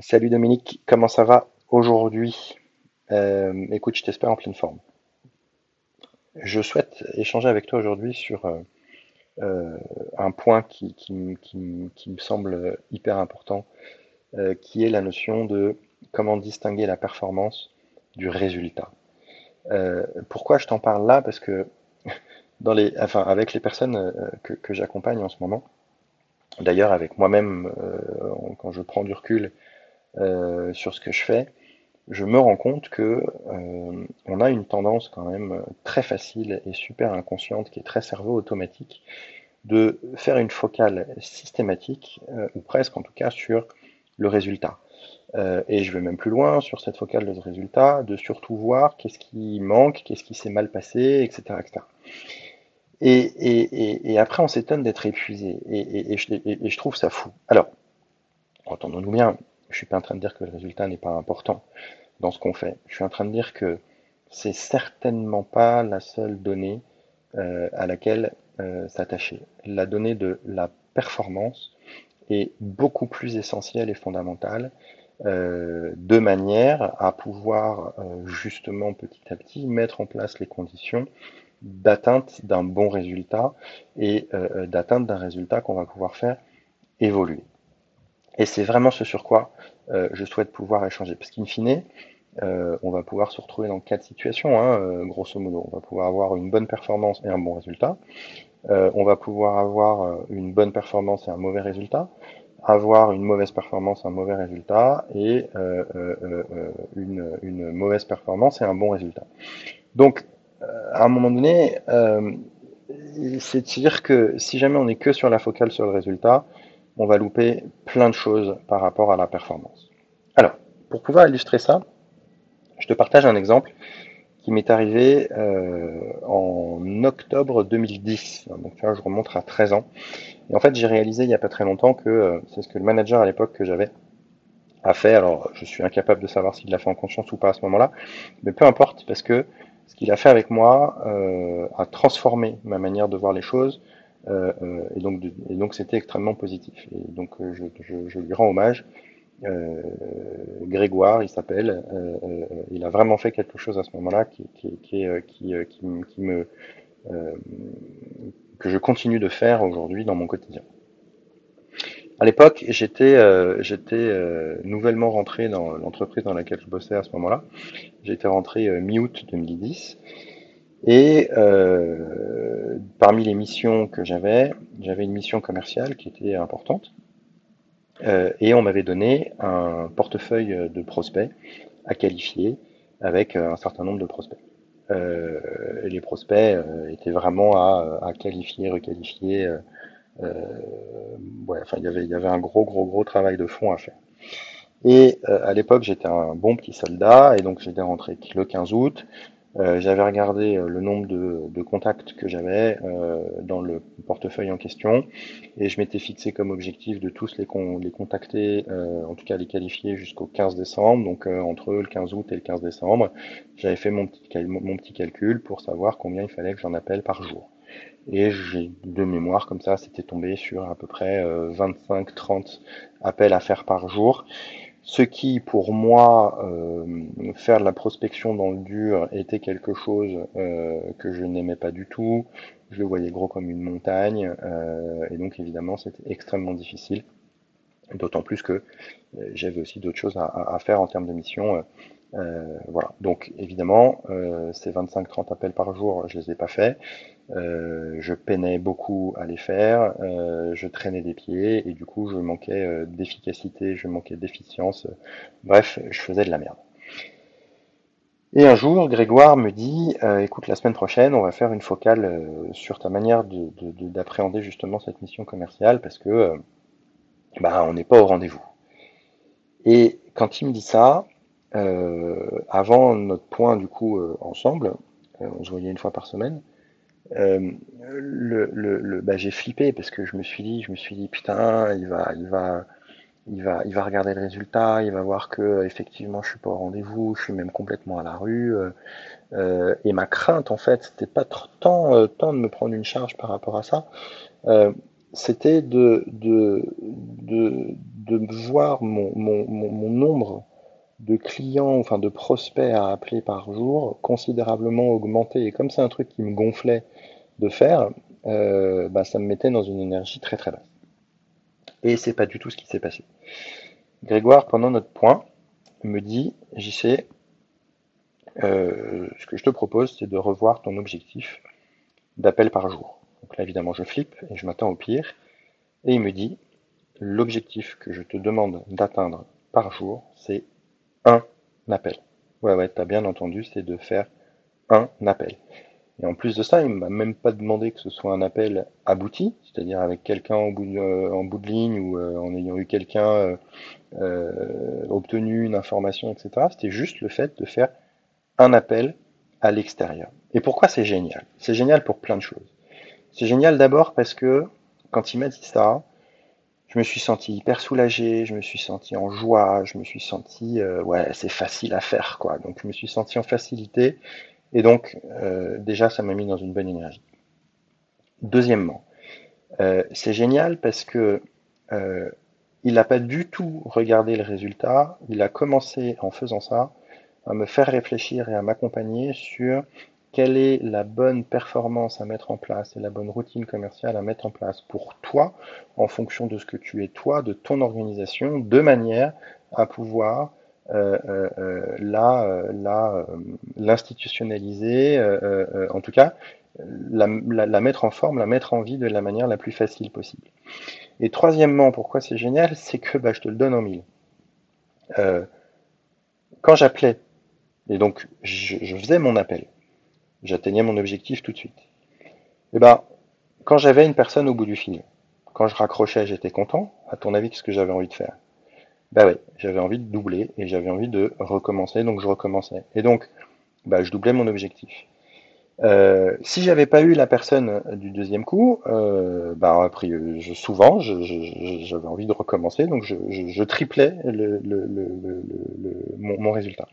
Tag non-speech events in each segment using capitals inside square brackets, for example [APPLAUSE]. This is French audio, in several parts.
Salut Dominique, comment ça va aujourd'hui? Euh, écoute, je t'espère en pleine forme. Je souhaite échanger avec toi aujourd'hui sur euh, euh, un point qui, me semble hyper important, qui est la notion de comment distinguer la performance du résultat. Pourquoi je t'en parle là? Parce que [LAUGHS] dans les, enfin, avec les personnes que, j'accompagne en ce moment, d'ailleurs avec moi-même, quand je prends du recul euh, sur ce que je fais, je me rends compte que euh, on a une tendance quand même très facile et super inconsciente, qui est très cerveau automatique, de faire une focale systématique, euh, ou presque en tout cas, sur le résultat. Et je vais même plus loin sur cette focale de résultat, de surtout voir qu'est-ce qui manque, qu'est-ce qui s'est mal passé, etc., etc. Et, après, on s'étonne d'être épuisé. Et je trouve ça fou. Alors, entendons-nous bien, je suis pas en train de dire que le résultat n'est pas important dans ce qu'on fait. Je suis en train de dire que c'est certainement pas la seule donnée euh, à laquelle euh, s'attacher. La donnée de la performance est beaucoup plus essentielle et fondamentale euh, de manière à pouvoir justement petit à petit mettre en place les conditions d'atteinte d'un bon résultat et d'atteinte d'un résultat qu'on va pouvoir faire évoluer. Et c'est vraiment ce sur quoi euh, je souhaite pouvoir échanger. Parce qu'in fine, euh, on va pouvoir se retrouver dans quatre situations, hein, euh, grosso modo. On va pouvoir avoir une bonne performance et un bon résultat. On va pouvoir avoir une bonne performance et un mauvais résultat. Avoir une mauvaise performance, un mauvais résultat. Et une, une mauvaise performance et un bon résultat. Donc, à un moment donné, c'est de dire que si jamais on est que sur la focale sur le résultat, on va louper plein de choses par rapport à la performance. Alors, pour pouvoir illustrer ça, je te partage un exemple qui m'est arrivé euh, en octobre 2010. Donc là, je remonte à 13 ans. Et en fait, j'ai réalisé il n'y a pas très longtemps que euh, c'est ce que le manager à l'époque que j'avais a fait. Alors, je suis incapable de savoir s'il l'a fait en conscience ou pas à ce moment-là, mais peu importe, parce que ce qu'il a fait avec moi euh, a transformé ma manière de voir les choses, et donc de- et donc c'était extrêmement positif. Et donc euh, je, lui rends hommage. Euh, Grégoire, il s'appelle. euh, euh, il a vraiment fait quelque chose à ce moment-là qui, euh, euh, me euh, que je continue de faire aujourd'hui dans mon quotidien. À l'époque, j'étais euh, euh, nouvellement rentré dans l'entreprise dans laquelle je bossais à ce moment-là. J'étais rentré euh, mi-août 2010 et euh, parmi les missions que j'avais, j'avais une mission commerciale qui était importante euh, et on m'avait donné un portefeuille de prospects à qualifier avec euh, un certain nombre de prospects. Euh, les prospects euh, étaient vraiment à, à qualifier, requalifier. euh, ouais, enfin, il y avait, il y avait un gros, gros, gros travail de fond à faire. Et à l'époque, j'étais un bon petit soldat, et donc j'étais rentré le 15 août. Euh, j'avais regardé euh, le nombre de, de contacts que j'avais euh, dans le portefeuille en question, et je m'étais fixé comme objectif de tous les, con- les contacter, euh, en tout cas les qualifier jusqu'au 15 décembre, donc euh, entre le 15 août et le 15 décembre. J'avais fait mon petit, mon petit calcul pour savoir combien il fallait que j'en appelle par jour. Et j'ai de mémoire comme ça, c'était tombé sur à peu près euh, 25-30 appels à faire par jour. Ce qui, pour moi, euh, faire de la prospection dans le dur était quelque chose euh, que je n'aimais pas du tout. Je le voyais gros comme une montagne, euh, et donc évidemment c'était extrêmement difficile. D'autant plus que j'avais aussi d'autres choses à, faire en termes de mission. voilà. Donc évidemment, ces 25-30 appels par jour, je les ai pas faits. Euh, je peinais beaucoup à les faire, euh, je traînais des pieds et du coup je manquais euh, d'efficacité, je manquais d'efficience. Bref, je faisais de la merde. Et un jour, Grégoire me dit, écoute, la semaine prochaine, on va faire une focale sur ta manière de, de- de- d'appréhender justement cette mission commerciale parce que bah, on n'est pas au rendez-vous. Et quand il me dit ça, avant notre point du coup ensemble, on se voyait une fois par semaine. Euh, bah, j'ai flippé parce que je me suis dit, je me suis dit, putain, il va, il va, il va, il va regarder le résultat, il va voir que effectivement je suis pas au rendez-vous, je suis même complètement à la rue. euh, euh, et ma crainte en fait, c'était pas tant, de me prendre une charge par rapport à ça, c'était de, de, de, de voir mon, mon, mon, mon nombre de clients, enfin de prospects à appeler par jour considérablement augmenté. Et comme c'est un truc qui me gonflait de faire, euh, bah, ça me mettait dans une énergie très très basse. Et c'est pas du tout ce qui s'est passé. Grégoire, pendant notre point, me dit, JC, euh, ce que je te propose, c'est de revoir ton objectif d'appel par jour. Donc là, évidemment, je flippe et je m'attends au pire. Et il me dit, l'objectif que je te demande d'atteindre par jour, c'est un appel. Ouais, ouais, t'as bien entendu, c'est de faire un appel. Et en plus de ça, il m'a même pas demandé que ce soit un appel abouti, c'est-à-dire avec quelqu'un en, bout de, euh, en bout de ligne ou euh, en ayant eu quelqu'un euh, obtenu une information, etc. C'était juste le fait de faire un appel à l'extérieur. Et pourquoi c'est génial? C'est génial pour plein de choses. C'est génial d'abord parce que quand il m'a dit ça, je me suis senti hyper soulagé, je me suis senti en joie, je me suis senti, euh, ouais, c'est facile à faire, quoi. Donc je me suis senti en facilité, et donc euh, déjà ça m'a mis dans une bonne énergie. Deuxièmement, euh, c'est génial parce que il n'a pas du tout regardé le résultat, il a commencé en faisant ça à me faire réfléchir et à m'accompagner sur quelle est la bonne performance à mettre en place et la bonne routine commerciale à mettre en place pour toi, en fonction de ce que tu es toi, de ton organisation, de manière à pouvoir euh, euh, euh la, l'institutionnaliser, en tout cas, la, mettre en forme, la mettre en vie de la manière la plus facile possible. Et troisièmement, pourquoi c'est génial, c'est que bah, je te le donne en mille. quand j'appelais, et donc je faisais mon appel, j'atteignais mon objectif tout de suite. Eh ben, quand j'avais une personne au bout du fil, quand je raccrochais, j'étais content. À ton avis, qu'est-ce que j'avais envie de faire? Bah oui, j'avais envie de doubler et j'avais envie de recommencer, donc je recommençais. Et donc, bah, je doublais mon objectif. Euh, si j'avais pas eu la personne du deuxième coup, euh, bah, après, souvent, j'avais envie de recommencer, donc je, triplais mon résultat.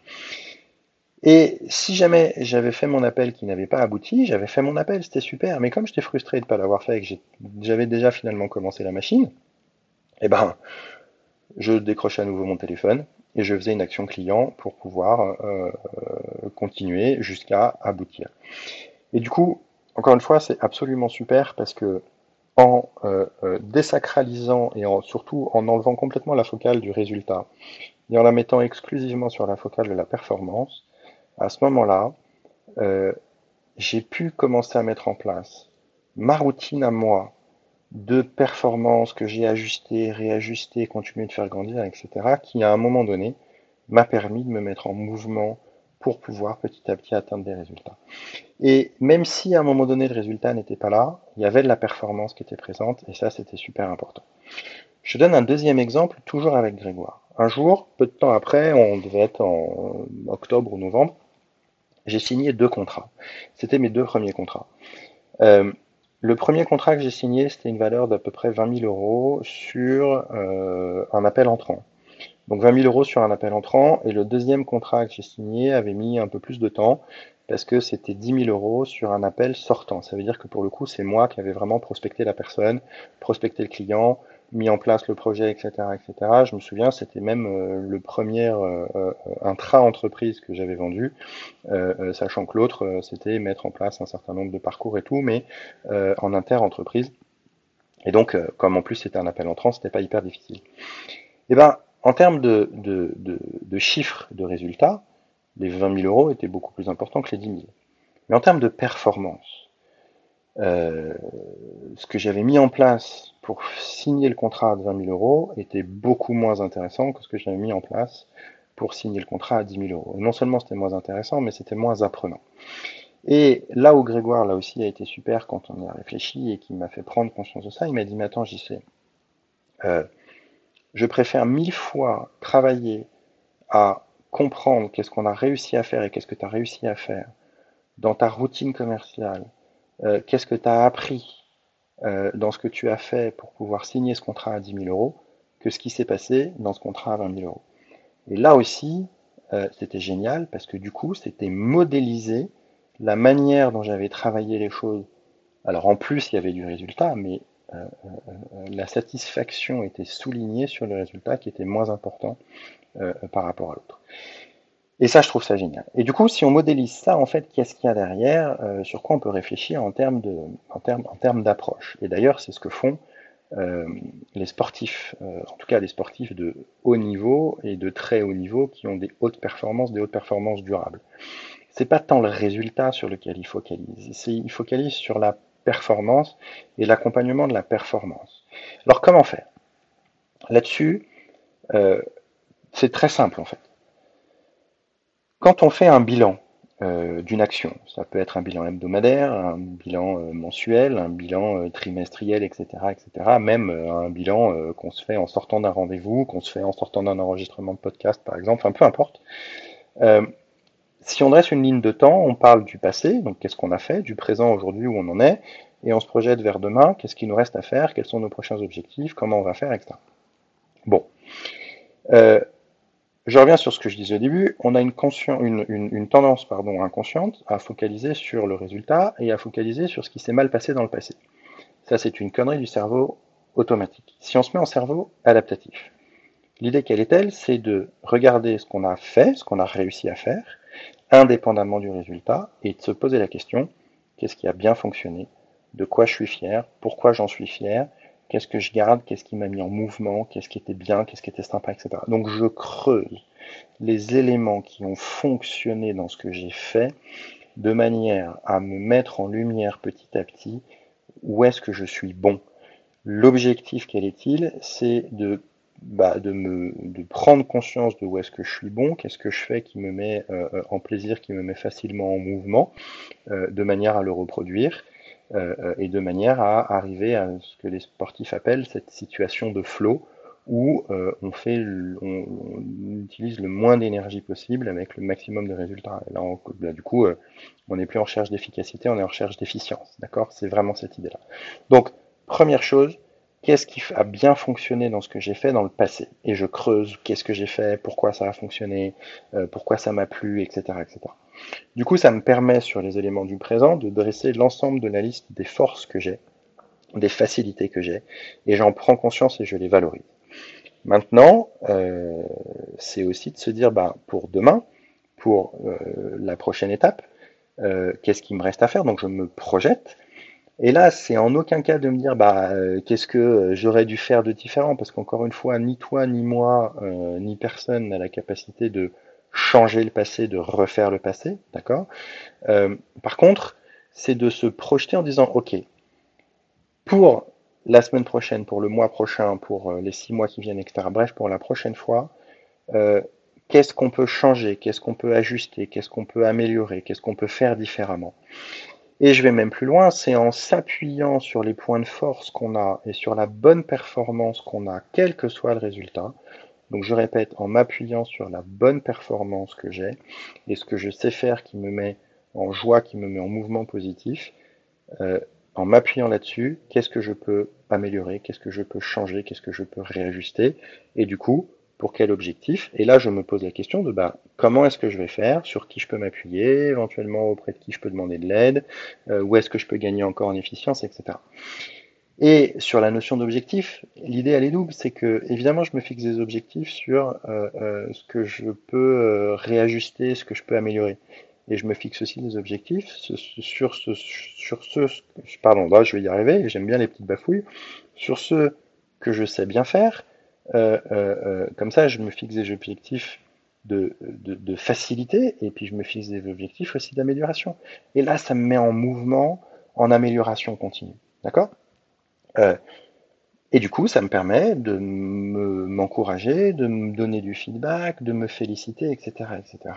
Et si jamais j'avais fait mon appel qui n'avait pas abouti, j'avais fait mon appel, c'était super. Mais comme j'étais frustré de ne pas l'avoir fait et que j'avais déjà finalement commencé la machine, eh ben, je décrochais à nouveau mon téléphone et je faisais une action client pour pouvoir euh, continuer jusqu'à aboutir. Et du coup, encore une fois, c'est absolument super parce que en euh, euh, désacralisant et en, surtout en enlevant complètement la focale du résultat et en la mettant exclusivement sur la focale de la performance, à ce moment-là, euh, j'ai pu commencer à mettre en place ma routine à moi de performance que j'ai ajusté, réajusté, continué de faire grandir, etc., qui à un moment donné m'a permis de me mettre en mouvement pour pouvoir petit à petit atteindre des résultats. Et même si à un moment donné le résultat n'était pas là, il y avait de la performance qui était présente, et ça c'était super important. Je donne un deuxième exemple, toujours avec Grégoire. Un jour, peu de temps après, on devait être en octobre ou novembre, j'ai signé deux contrats. C'était mes deux premiers contrats. Euh, le premier contrat que j'ai signé, c'était une valeur d'à peu près 20 000 euros sur euh, un appel entrant. Donc 20 000 euros sur un appel entrant. Et le deuxième contrat que j'ai signé avait mis un peu plus de temps parce que c'était 10 000 euros sur un appel sortant. Ça veut dire que pour le coup, c'est moi qui avais vraiment prospecté la personne, prospecté le client, mis en place le projet, etc., etc. Je me souviens, c'était même euh, le premier euh, euh, intra-entreprise que j'avais vendu, sachant que l'autre, c'était mettre en place un certain nombre de parcours et tout, mais en inter-entreprise. Et donc, comme en plus c'était un appel entrant, c'était pas hyper difficile. Et eh ben, en termes de, de, de, de chiffres de résultats, les 20 000 euros étaient beaucoup plus importants que les 10 000. Mais en termes de performance, euh, ce que j'avais mis en place pour signer le contrat à 20 000 euros était beaucoup moins intéressant que ce que j'avais mis en place pour signer le contrat à 10 000 euros. non seulement c'était moins intéressant, mais c'était moins apprenant. Et là où Grégoire, là aussi, a été super quand on a réfléchi et qui m'a fait prendre conscience de ça, il m'a dit, mais attends, j'y sais. Euh, je préfère mille fois travailler à comprendre qu'est-ce qu'on a réussi à faire et qu'est-ce que tu as réussi à faire dans ta routine commerciale, euh, qu'est-ce que tu as appris euh, dans ce que tu as fait pour pouvoir signer ce contrat à 10 000 euros que ce qui s'est passé dans ce contrat à 20 000 euros? Et là aussi, euh, c'était génial parce que du coup, c'était modéliser la manière dont j'avais travaillé les choses. Alors en plus, il y avait du résultat, mais la satisfaction était soulignée sur le résultat qui était moins important par rapport à l'autre. Et ça, je trouve ça génial. Et du coup, si on modélise ça, en fait, qu'est-ce qu'il y a derrière Sur quoi on peut réfléchir en termes de, en termes, en termes d'approche? Et d'ailleurs, c'est ce que font euh, les sportifs, euh, en tout cas les sportifs de haut niveau et de très haut niveau qui ont des hautes performances, des hautes performances durables. C'est pas tant le résultat sur lequel il focalise, c'est il focalise sur la performance et l'accompagnement de la performance. Alors comment faire? Là-dessus, euh, c'est très simple en fait. Quand on fait un bilan euh, d'une action. Ça peut être un bilan hebdomadaire, un bilan euh, mensuel, un bilan euh, trimestriel, etc., etc. Même un bilan qu'on se fait en sortant d'un rendez-vous, qu'on se fait en sortant d'un enregistrement de podcast, par exemple. Enfin, peu importe. si on dresse une ligne de temps, on parle du passé, donc qu'est-ce qu'on a fait, du présent aujourd'hui où on en est, et on se projette vers demain, qu'est-ce qu'il nous reste à faire, quels sont nos prochains objectifs, comment on va faire, etc. Bon. Je reviens sur ce que je disais au début. On a une, tendance pardon, inconsciente à focaliser sur le résultat et à focaliser sur ce qui s'est mal passé dans le passé. Ça, c'est une connerie du cerveau automatique. Si on se met en cerveau adaptatif, l'idée quelle est-elle C'est de regarder ce qu'on a fait, ce qu'on a réussi à faire, indépendamment du résultat, et de se poser la question qu'est-ce qui a bien fonctionné? De quoi je suis fier? Pourquoi j'en suis fier? Qu'est-ce que je garde Qu'est-ce qui m'a mis en mouvement Qu'est-ce qui était bien Qu'est-ce qui était sympa, etc. Donc je creuse les éléments qui ont fonctionné dans ce que j'ai fait de manière à me mettre en lumière petit à petit où est-ce que je suis bon. L'objectif, quel est-il? C'est de, bah, de, prendre conscience de où est-ce que je suis bon, qu'est-ce que je fais qui me met euh, en plaisir, qui me met facilement en mouvement, euh, de manière à le reproduire, euh, et de manière à arriver à ce que les sportifs appellent cette situation de flow où euh, on fait, on, utilise le moins d'énergie possible avec le maximum de résultats. là, là, du coup, euh, on n'est plus en recherche d'efficacité, on est en recherche d'efficience. D'accord? C'est vraiment cette idée-là. Donc, première chose, qu'est-ce qui a bien fonctionné dans ce que j'ai fait dans le passé Et je creuse qu'est-ce que j'ai fait, pourquoi ça a fonctionné, pourquoi ça m'a plu, etc., etc. Du coup, ça me permet sur les éléments du présent de dresser l'ensemble de la liste des forces que j'ai, des facilités que j'ai, et j'en prends conscience et je les valorise. Maintenant, euh, c'est aussi de se dire, bah, pour demain, pour euh, la prochaine étape, euh, qu'est-ce qui me reste à faire? Donc je me projette. Et là, c'est en aucun cas de me dire, bah, qu'est-ce que j'aurais dû faire de différent, parce qu'encore une fois, ni toi, ni moi, ni personne n'a la capacité de changer le passé, de refaire le passé, d'accord? Euh, Par contre, c'est de se projeter en disant, ok, pour la semaine prochaine, pour le mois prochain, pour euh, les six mois qui viennent, etc. Bref, pour la prochaine fois, euh, qu'est-ce qu'on peut changer, qu'est-ce qu'on peut ajuster, qu'est-ce qu'on peut améliorer, qu'est-ce qu'on peut faire différemment? Et je vais même plus loin, c'est en s'appuyant sur les points de force qu'on a et sur la bonne performance qu'on a, quel que soit le résultat, donc je répète, en m'appuyant sur la bonne performance que j'ai et ce que je sais faire qui me met en joie, qui me met en mouvement positif, euh, en m'appuyant là-dessus, qu'est-ce que je peux améliorer, qu'est-ce que je peux changer, qu'est-ce que je peux réajuster, et du coup, pour quel objectif Et là, je me pose la question de bah, comment est-ce que je vais faire, sur qui je peux m'appuyer, éventuellement auprès de qui je peux demander de l'aide, euh, où est-ce que je peux gagner encore en efficience, etc. Et sur la notion d'objectif, l'idée elle est double, c'est que évidemment je me fixe des objectifs sur euh, euh, ce que je peux réajuster, ce que je peux améliorer. Et je me fixe aussi des objectifs sur ce, sur ce, pardon, là je vais y arriver, j'aime bien les petites bafouilles, sur ce que je sais bien faire. Comme ça, je me fixe des objectifs de, facilité et puis je me fixe des objectifs aussi d'amélioration. Et là, ça me met en mouvement, en amélioration continue. D'accord? Euh, et du coup, ça me permet de m'encourager, de me donner du feedback, de me féliciter, etc., etc.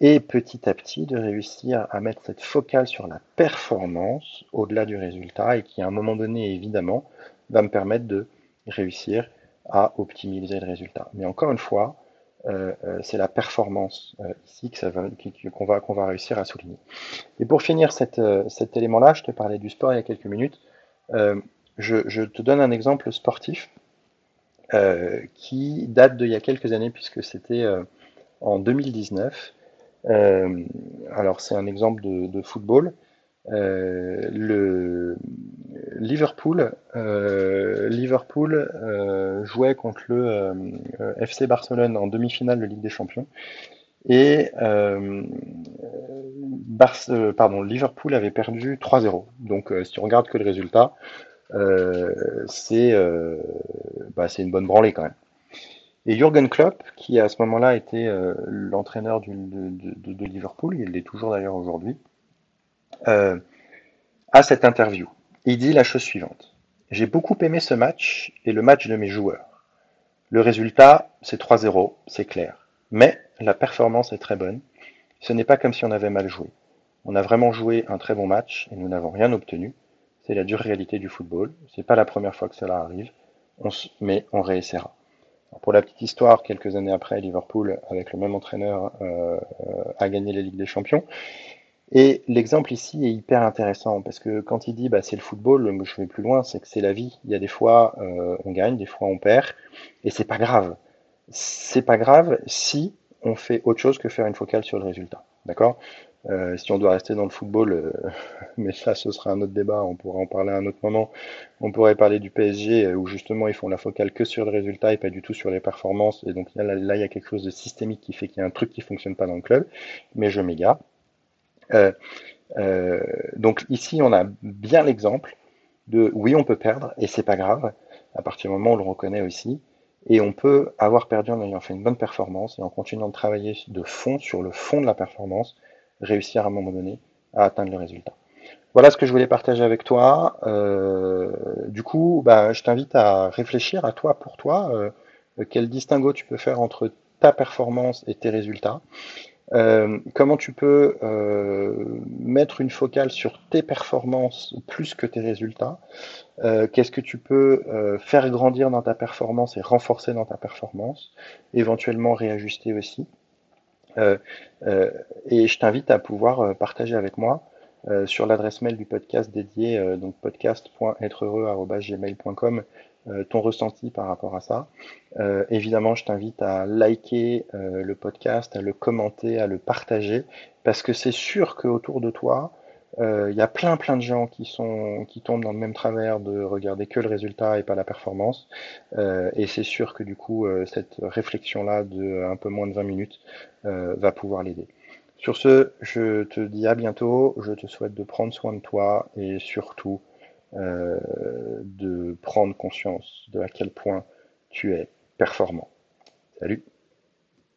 Et petit à petit, de réussir à mettre cette focale sur la performance au-delà du résultat et qui, à un moment donné, évidemment, va me permettre de réussir à optimiser le résultat. Mais encore une fois, euh, euh, c'est la performance ici que ça va, qu'on va, qu'on va réussir à souligner. Et pour finir cet élément-là, je te parlais du sport il y a quelques minutes. Je, te donne un exemple sportif euh, qui date d'il y a quelques années, puisque c'était euh, en 2019. Euh, alors c'est un exemple de, football. le, Liverpool, Liverpool jouait contre le FC Barcelone en demi-finale de Ligue des Champions. Et Liverpool avait perdu 3-0. Donc si on regarde que le résultat, c'est bah, une bonne branlée quand même. Et Jürgen Klopp, qui à ce moment-là était euh, l'entraîneur de, de, Liverpool, il l'est toujours d'ailleurs aujourd'hui, euh, a cette interview. Il dit la chose suivante. J'ai beaucoup aimé ce match et le match de mes joueurs. Le résultat, c'est 3-0, c'est clair. Mais la performance est très bonne. Ce n'est pas comme si on avait mal joué. On a vraiment joué un très bon match et nous n'avons rien obtenu. C'est la dure réalité du football. C'est pas la première fois que cela arrive. Mais on réessayera. Pour la petite histoire, quelques années après, Liverpool, avec le même entraîneur, euh, a gagné la Ligue des Champions. Et l'exemple ici est hyper intéressant parce que quand il dit bah, c'est le football, je vais plus loin, c'est que c'est la vie. Il y a des fois euh, on gagne, des fois on perd, et c'est pas grave. C'est pas grave si on fait autre chose que faire une focale sur le résultat. D'accord? Euh, si on doit rester dans le football, euh, [LAUGHS] mais ça ce sera un autre débat, on pourra en parler à un autre moment. On pourrait parler du PSG euh, où justement ils font la focale que sur le résultat et pas du tout sur les performances. Et donc là, là il y a quelque chose de systémique qui fait qu'il y a un truc qui fonctionne pas dans le club. Mais je m'égare. Donc ici on a bien l'exemple de oui on peut perdre et c'est pas grave à partir du moment où on le reconnaît aussi. Et on peut avoir perdu en ayant fait une bonne performance et en continuant de travailler de fond sur le fond de la performance réussir à un moment donné à atteindre le résultat. Voilà ce que je voulais partager avec toi. Euh, du coup, bah, je t'invite à réfléchir à toi pour toi, euh, quel distinguo tu peux faire entre ta performance et tes résultats. Euh, comment tu peux mettre une focale sur tes performances plus que tes résultats? Qu'est-ce que tu peux faire grandir dans ta performance et renforcer dans ta performance? Éventuellement réajuster aussi. Euh, euh, et je t'invite à pouvoir euh, partager avec moi sur l'adresse mail du podcast dédié, donc podcast.êtreheureux.gmail.com, ton ressenti par rapport à ça. évidemment, je t'invite à liker le podcast, à le commenter, à le partager, parce que c'est sûr qu'autour de toi, euh, il y a plein plein de gens qui sont qui tombent dans le même travers de regarder que le résultat et pas la performance. Euh, et c'est sûr que du coup euh, cette réflexion là de un peu moins de 20 minutes va pouvoir l'aider. Sur ce, je te dis à bientôt. Je te souhaite de prendre soin de toi et surtout de prendre conscience de à quel point tu es performant. Salut